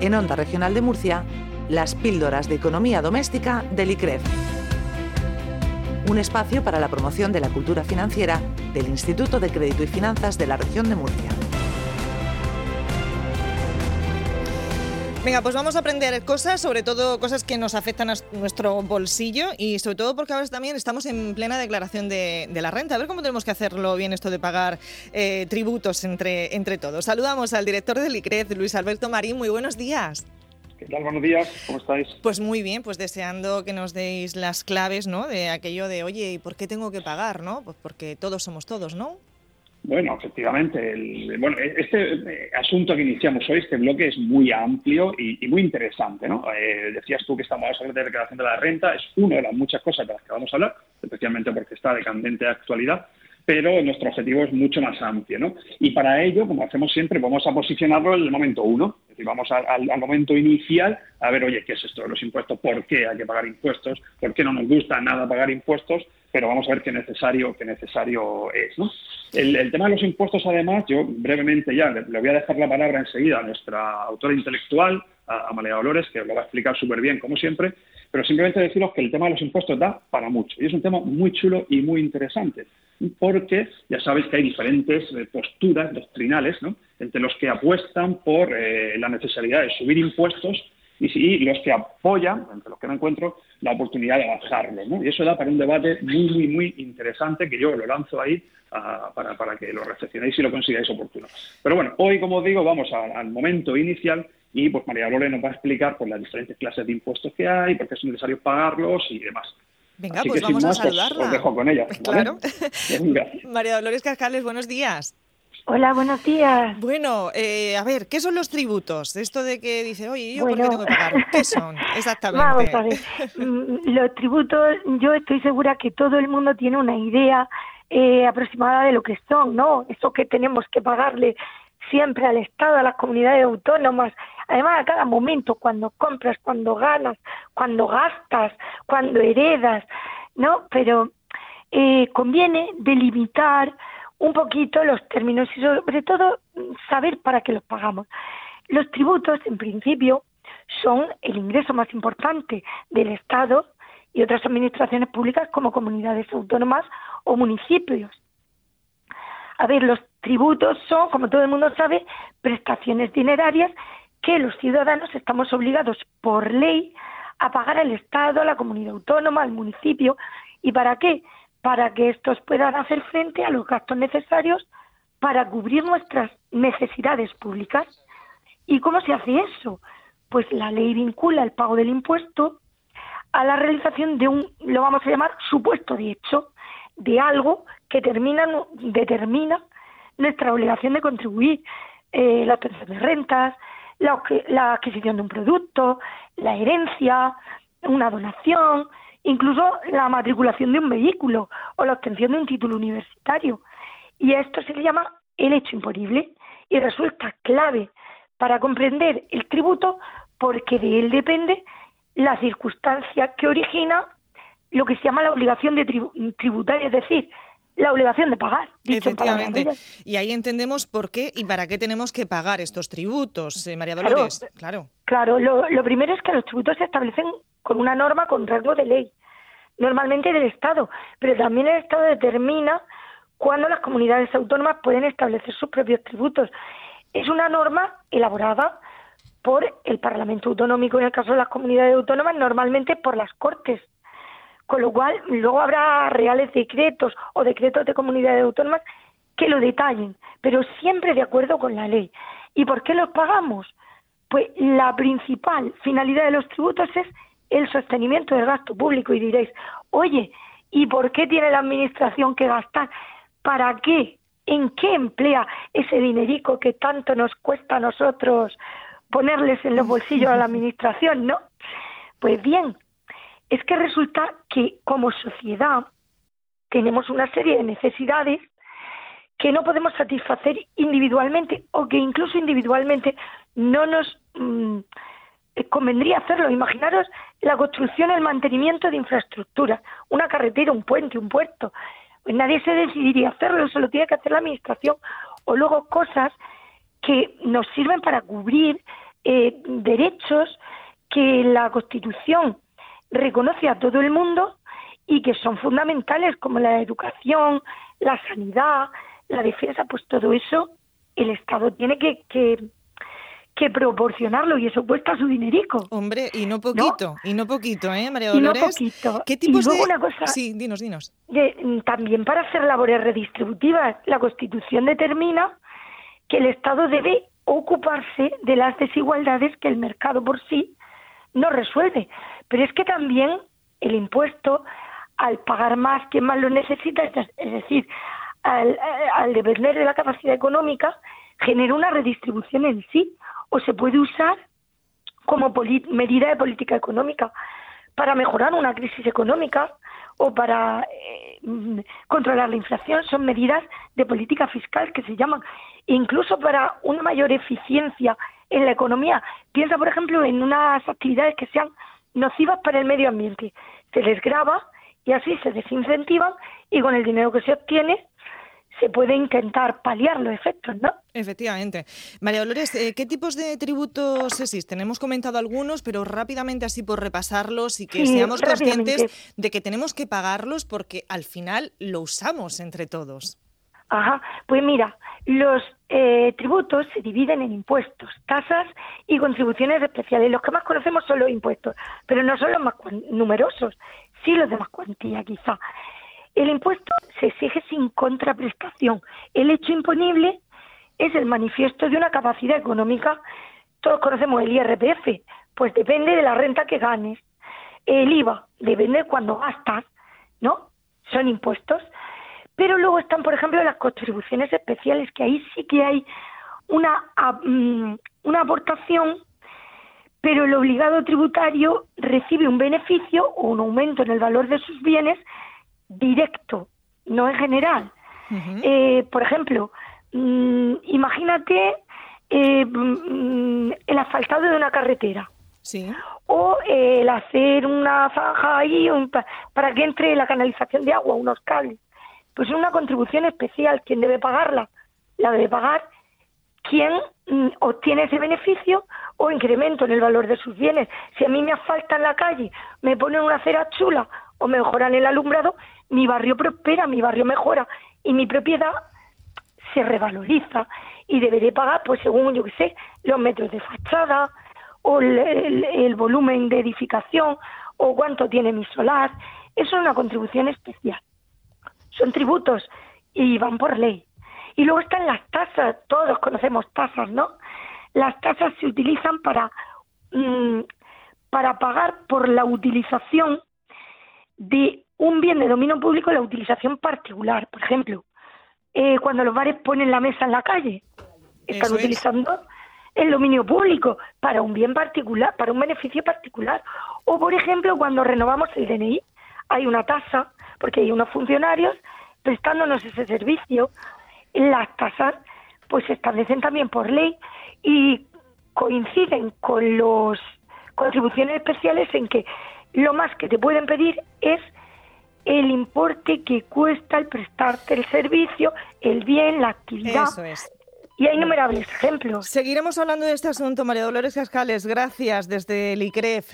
en Onda Regional de Murcia, las píldoras de economía doméstica del ICREF. Un espacio para la promoción de la cultura financiera del Instituto de Crédito y Finanzas de la región de Murcia. Venga, pues vamos a aprender cosas, sobre todo cosas que nos afectan a nuestro bolsillo y sobre todo porque ahora también estamos en plena declaración de, la renta. A ver cómo tenemos que hacerlo bien esto de pagar eh, tributos entre, entre todos. Saludamos al director del ICRED, Luis Alberto Marín. Muy buenos días. ¿Qué tal? Buenos días, ¿cómo estáis? Pues muy bien, pues deseando que nos deis las claves, ¿no? De aquello de, oye, ¿y por qué tengo que pagar, no? Pues porque todos somos todos, ¿no? Bueno, efectivamente. El, bueno, este eh, asunto que iniciamos hoy, este bloque, es muy amplio y, muy interesante. ¿no? Eh, decías tú que estamos a hablar de declaración de la renta, es una de las muchas cosas de las que vamos a hablar, especialmente porque está de candente actualidad, pero nuestro objetivo es mucho más amplio. ¿no? Y para ello, como hacemos siempre, vamos a posicionarlo en el momento uno, es decir, vamos al, momento inicial a ver, oye, ¿qué es esto de los impuestos? ¿Por qué hay que pagar impuestos? ¿Por qué no nos gusta nada pagar impuestos? Pero vamos a ver qué necesario, qué necesario es. ¿no? El, tema de los impuestos, además, yo brevemente ya le, voy a dejar la palabra enseguida a nuestra autora intelectual, a, a María Dolores, que lo va a explicar súper bien, como siempre, pero simplemente deciros que el tema de los impuestos da para mucho. Y es un tema muy chulo y muy interesante, porque ya sabéis que hay diferentes eh, posturas doctrinales entre los que apuestan por eh, la necesidad de subir impuestos y, los que apoyan, entre los que me encuentro, la oportunidad de bajarlos. Y eso da para un debate muy, muy, muy interesante que yo lo lanzo ahí ah, para, para, que lo reflexionéis y lo consideréis oportuno. Pero bueno, hoy, como digo, vamos al momento inicial y pues María Dolores nos va a explicar por las diferentes clases de impuestos que hay, por qué es necesario pagarlos y demás. Venga, pues vamos a pues, saludarla. Os, dejo con ella. Claro. María Dolores Cascales, buenos días. Hola, buenos días. Bueno, eh, a ver, ¿qué son los tributos? Esto de que dice, oye, ¿yo por qué tengo que pagar? ¿Qué son exactamente? Vamos a ver. Mm, los tributos, yo estoy segura que todo el mundo tiene una idea eh, aproximada de lo que son, ¿no? Eso que tenemos que pagarle siempre al Estado, a las comunidades autónomas, además a cada momento, cuando compras, cuando ganas, cuando gastas, cuando heredas, ¿no? Pero eh, conviene delimitar un poquito los términos y sobre todo saber para qué los pagamos. Los tributos, en principio, son el ingreso más importante del Estado y otras administraciones públicas como comunidades autónomas o municipios. A ver, los tributos son, como todo el mundo sabe, prestaciones dinerarias que los ciudadanos estamos obligados por ley a pagar al Estado, a la comunidad autónoma, al municipio. ¿Y para qué? Para que estos puedan hacer frente a los gastos necesarios para cubrir nuestras necesidades públicas. ¿Y cómo se hace eso? Pues la ley vincula el pago del impuesto a la realización de un, lo vamos a llamar, supuesto de hecho, de algo que determina nuestra obligación de contribuir, eh, la obtención de rentas, la, la adquisición de un producto, la herencia, una donación, incluso la matriculación de un vehículo o la obtención de un título universitario. Y esto se le llama el hecho imponible y resulta clave para comprender el tributo porque de él depende la circunstancia que origina lo que se llama la obligación de tributaria, es decir, la obligación de pagar. Efectivamente. Y ahí entendemos por qué y para qué tenemos que pagar estos tributos, eh, María Dolores. Claro, claro. lo, primero es que los tributos se establecen con una norma con rasgo de ley, normalmente del Estado, pero también el Estado determina cuándo las comunidades autónomas pueden establecer sus propios tributos. Es una norma elaborada por el Parlamento Autonómico, en el caso de las comunidades autónomas, normalmente por las Cortes con lo cual, luego habrá reales decretos o decretos de comunidades autónomas que lo detallen, pero siempre de acuerdo con la ley. ¿Y por qué los pagamos? Pues la principal finalidad de los tributos es el sostenimiento del gasto público. Y diréis, oye, ¿y por qué tiene la Administración que gastar? ¿Para qué? ¿En qué emplea ese dinerico que tanto nos cuesta a nosotros ponerles en los bolsillos a la Administración? No. Pues bien, es que resulta que como sociedad tenemos una serie de necesidades que no podemos satisfacer individualmente o que incluso individualmente no nos mm, convendría hacerlo. Imaginaros la construcción, el mantenimiento de infraestructuras, una carretera, un puente, un puerto. Pues nadie se decidiría hacerlo, eso lo tiene que hacer la Administración. O luego cosas que nos sirven para cubrir eh, derechos que la Constitución reconoce a todo el mundo y que son fundamentales como la educación, la sanidad, la defensa, pues todo eso el Estado tiene que, que, proporcionarlo y eso cuesta su dinerico. Hombre, y no poquito, y no poquito, ¿eh, María Dolores? Y no poquito. ¿Qué tipos de...? Una cosa, sí, dinos, dinos. también para hacer labores redistributivas, la Constitución determina que el Estado debe ocuparse de las desigualdades que el mercado por sí no resuelve. Pero es que también el impuesto, al pagar más quien más lo necesita, es decir, al, al depender de la capacidad económica, genera una redistribución en sí o se puede usar como medida de política económica para mejorar una crisis económica o para eh, controlar la inflación. Son medidas de política fiscal que se llaman incluso para una mayor eficiencia en la economía. Piensa, por ejemplo, en unas actividades que sean nocivas para el medio ambiente. Se les graba y así se desincentivan y con el dinero que se obtiene se puede intentar paliar los efectos, ¿no? Efectivamente. María Dolores, eh, ¿qué tipos de tributos existen? Hemos comentado algunos, pero rápidamente así por repasarlos y que seamos conscientes de que tenemos que pagarlos porque al final lo usamos entre todos. Ajá, pues mira, los eh, tributos se dividen en impuestos, tasas y contribuciones especiales. Los que más conocemos son los impuestos, pero no son los más numerosos, sí los de más cuantía quizá. El impuesto se exige sin contraprestación. El hecho imponible es el manifiesto de una capacidad económica. Todos conocemos el IRPF, pues depende de la renta que ganes. El IVA depende de cuando gastas, ¿no? Son impuestos. Pero luego están, por ejemplo, las contribuciones especiales, que ahí sí que hay una, mm, una aportación, pero el obligado tributario recibe un beneficio o un aumento en el valor de sus bienes directo, no en general. Eh, por ejemplo, mm, imagínate eh, mm, el asfaltado de una carretera. Sí. O el hacer una zanja ahí para que entre la canalización de agua, unos cables. Pues es una contribución especial. ¿Quién debe pagarla? La debe pagar quien mm, obtiene ese beneficio o incremento en el valor de sus bienes. Si a mí me asfaltan en la calle, me ponen una acera chula o mejoran el alumbrado, mi barrio prospera, mi barrio mejora y mi propiedad se revaloriza y deberé pagar, pues según yo que sé, los metros de fachada o el, volumen de edificación o cuánto tiene mi solar. Eso es una contribución especial. Son tributos y van por ley. Y luego están las tasas, todos conocemos tasas, ¿no? Las tasas se utilizan para, mm, para pagar por la utilización de un bien de dominio público la utilización particular. Por ejemplo, eh, cuando los bares ponen la mesa en la calle, están utilizando el dominio público para un bien particular, para un beneficio particular. O, por ejemplo, cuando renovamos el DNI, hay una tasa, porque hay unos funcionarios prestándonos ese servicio. Las tasas pues se establecen también por ley y coinciden con los contribuciones especiales en que lo más que te pueden pedir es el importe que cuesta el prestarte el servicio, el bien, la actividad. Eso es. Y hay innumerables ejemplos. Seguiremos hablando de este asunto, María Dolores Cascales. Gracias desde el ICREF.